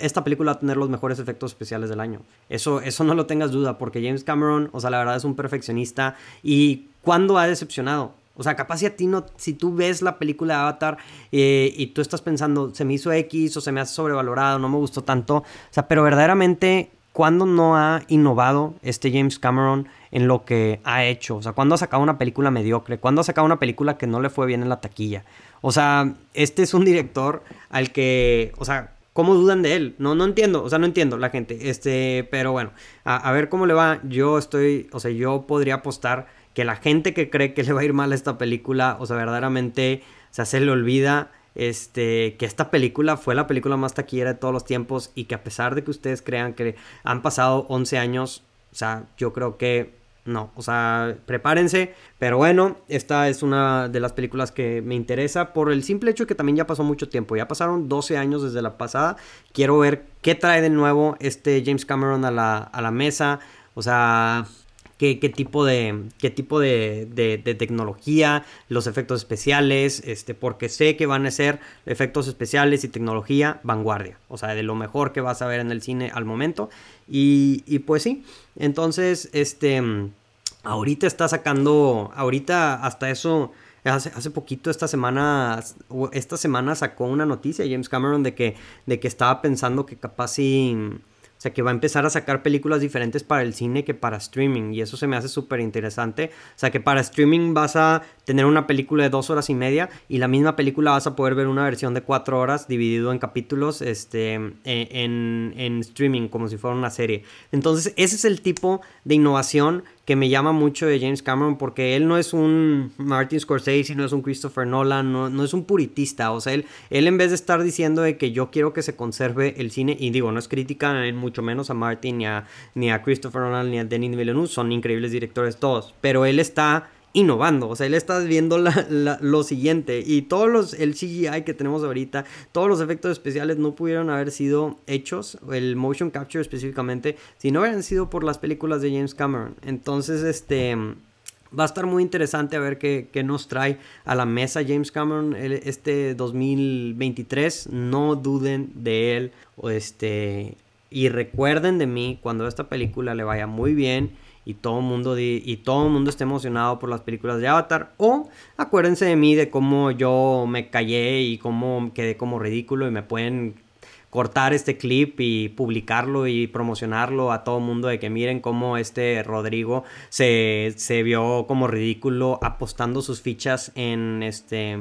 esta película va a tener los mejores efectos especiales del año. Eso, eso no lo tengas duda, porque James Cameron, o sea, la verdad es un perfeccionista. ¿Y cuándo ha decepcionado? O sea, capaz si a ti no, si tú ves la película de Avatar eh, y tú estás pensando, se me hizo X o se me hace sobrevalorado, no me gustó tanto. O sea, pero verdaderamente ¿cuándo no ha innovado este James Cameron en lo que ha hecho? O sea, ¿cuándo ha sacado una película mediocre? ¿Cuándo ha sacado una película que no le fue bien en la taquilla? O sea, este es un director al que, o sea, ¿cómo dudan de él? No, no entiendo, o sea, no entiendo la gente. Este, pero bueno, a, a ver cómo le va. Yo estoy, o sea, yo podría apostar que la gente que cree que le va a ir mal a esta película, o sea, verdaderamente, o se le olvida este, que esta película fue la película más taquillera de todos los tiempos y que a pesar de que ustedes crean que han pasado 11 años, o sea, yo creo que no, o sea, prepárense, pero bueno, esta es una de las películas que me interesa por el simple hecho que también ya pasó mucho tiempo, ya pasaron 12 años desde la pasada, quiero ver qué trae de nuevo este James Cameron a la, a la mesa, o sea, qué, tipo, de, qué tipo de, de, tecnología, los efectos especiales, este, porque sé que van a ser efectos especiales y tecnología vanguardia, o sea, de lo mejor que vas a ver en el cine al momento. Y, y pues sí, entonces, este, ahorita está sacando, ahorita hasta eso... Hace, hace, poquito esta semana, esta semana sacó una noticia James Cameron de que, de que estaba pensando que capaz si, o sea, que va a empezar a sacar películas diferentes para el cine que para streaming. Y eso se me hace súper interesante. O sea, que para streaming vas a tener una película de dos horas y media y la misma película vas a poder ver una versión de cuatro horas dividido en capítulos este, e, en, en streaming, como si fuera una serie. Entonces, ese es el tipo de innovación que me llama mucho de James Cameron porque él no es un Martin Scorsese, no es un Christopher Nolan, no, no, es un puritista, o sea, él, él en vez de estar diciendo de que yo quiero que se conserve el cine, y digo, no es crítica en mucho menos a Martin ni a, ni a Christopher Nolan ni a Denis Villeneuve, son increíbles directores todos, pero él está innovando. O sea, él está viendo lo siguiente. Y todos los, el CGI que tenemos ahorita, todos los efectos especiales no pudieron haber sido hechos, el motion capture específicamente, si no hubieran sido por las películas de James Cameron. Entonces, este... Va a estar muy interesante a ver qué, qué, nos trae a la mesa James Cameron este 2023. No duden de él. O este, y recuerden de mí cuando esta película le vaya muy bien y todo el mundo y todo mundo esté emocionado por las películas de Avatar o acuérdense de mí de cómo yo me callé y cómo quedé como ridículo y me pueden cortar este clip y publicarlo y promocionarlo a todo mundo de que miren cómo este Rodrigo se, se vio como ridículo apostando sus fichas en este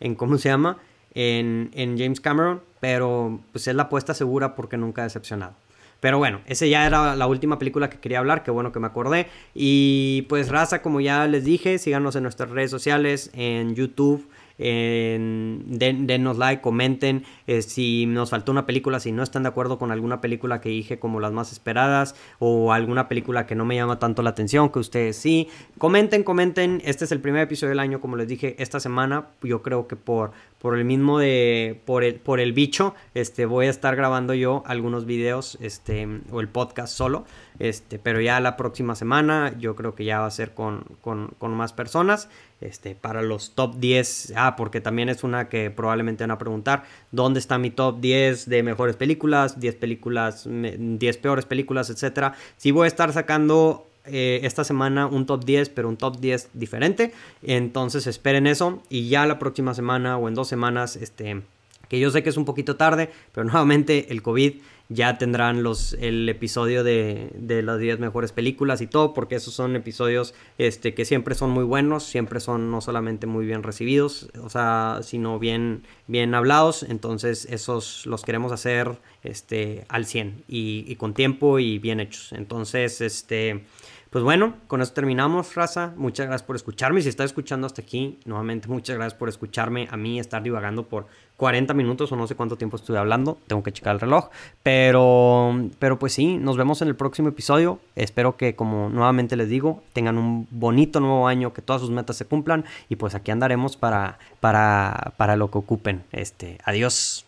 en cómo se llama en, en James Cameron pero pues es la apuesta segura porque nunca ha decepcionado pero bueno, ese ya era la última película que quería hablar, qué bueno que me acordé. Y pues raza, como ya les dije, síganos en nuestras redes sociales, en YouTube, denos like, comenten eh, si nos faltó una película, si no están de acuerdo con alguna película que dije como las más esperadas o alguna película que no me llama tanto la atención, que ustedes sí. Comenten, comenten. Este es el primer episodio del año, como les dije, esta semana. Yo creo que por, por el mismo de, por el, por el bicho, este, voy a estar grabando yo algunos videos, este, o el podcast solo. Este, pero ya la próxima semana yo creo que ya va a ser con, con, con más personas. Este, para los top 10. Ah, porque también es una que probablemente van a preguntar. ¿Dónde está mi top 10 de mejores películas? 10 películas, 10 peores películas, etcétera. Sí voy a estar sacando eh, esta semana un top 10, pero un top 10 diferente. Entonces esperen eso. Y ya la próxima semana o en dos semanas, este, que yo sé que es un poquito tarde, pero [laughs] nuevamente el COVID ya tendrán los, el episodio de, de las 10 mejores películas y todo, porque esos son episodios este, que siempre son muy buenos, siempre son no solamente muy bien recibidos, o sea, sino bien, bien hablados, entonces esos los queremos hacer este, al 100 y, y con tiempo y bien hechos. Entonces, este... Pues bueno, con eso terminamos, raza. Muchas gracias por escucharme. Si estás escuchando hasta aquí, nuevamente muchas gracias por escucharme a mí estar divagando por 40 minutos o no sé cuánto tiempo estuve hablando, tengo que checar el reloj, pero, pero pues sí, nos vemos en el próximo episodio, espero que como nuevamente les digo, tengan un bonito nuevo año, que todas sus metas se cumplan y pues aquí andaremos para, para, para lo que ocupen, este, adiós.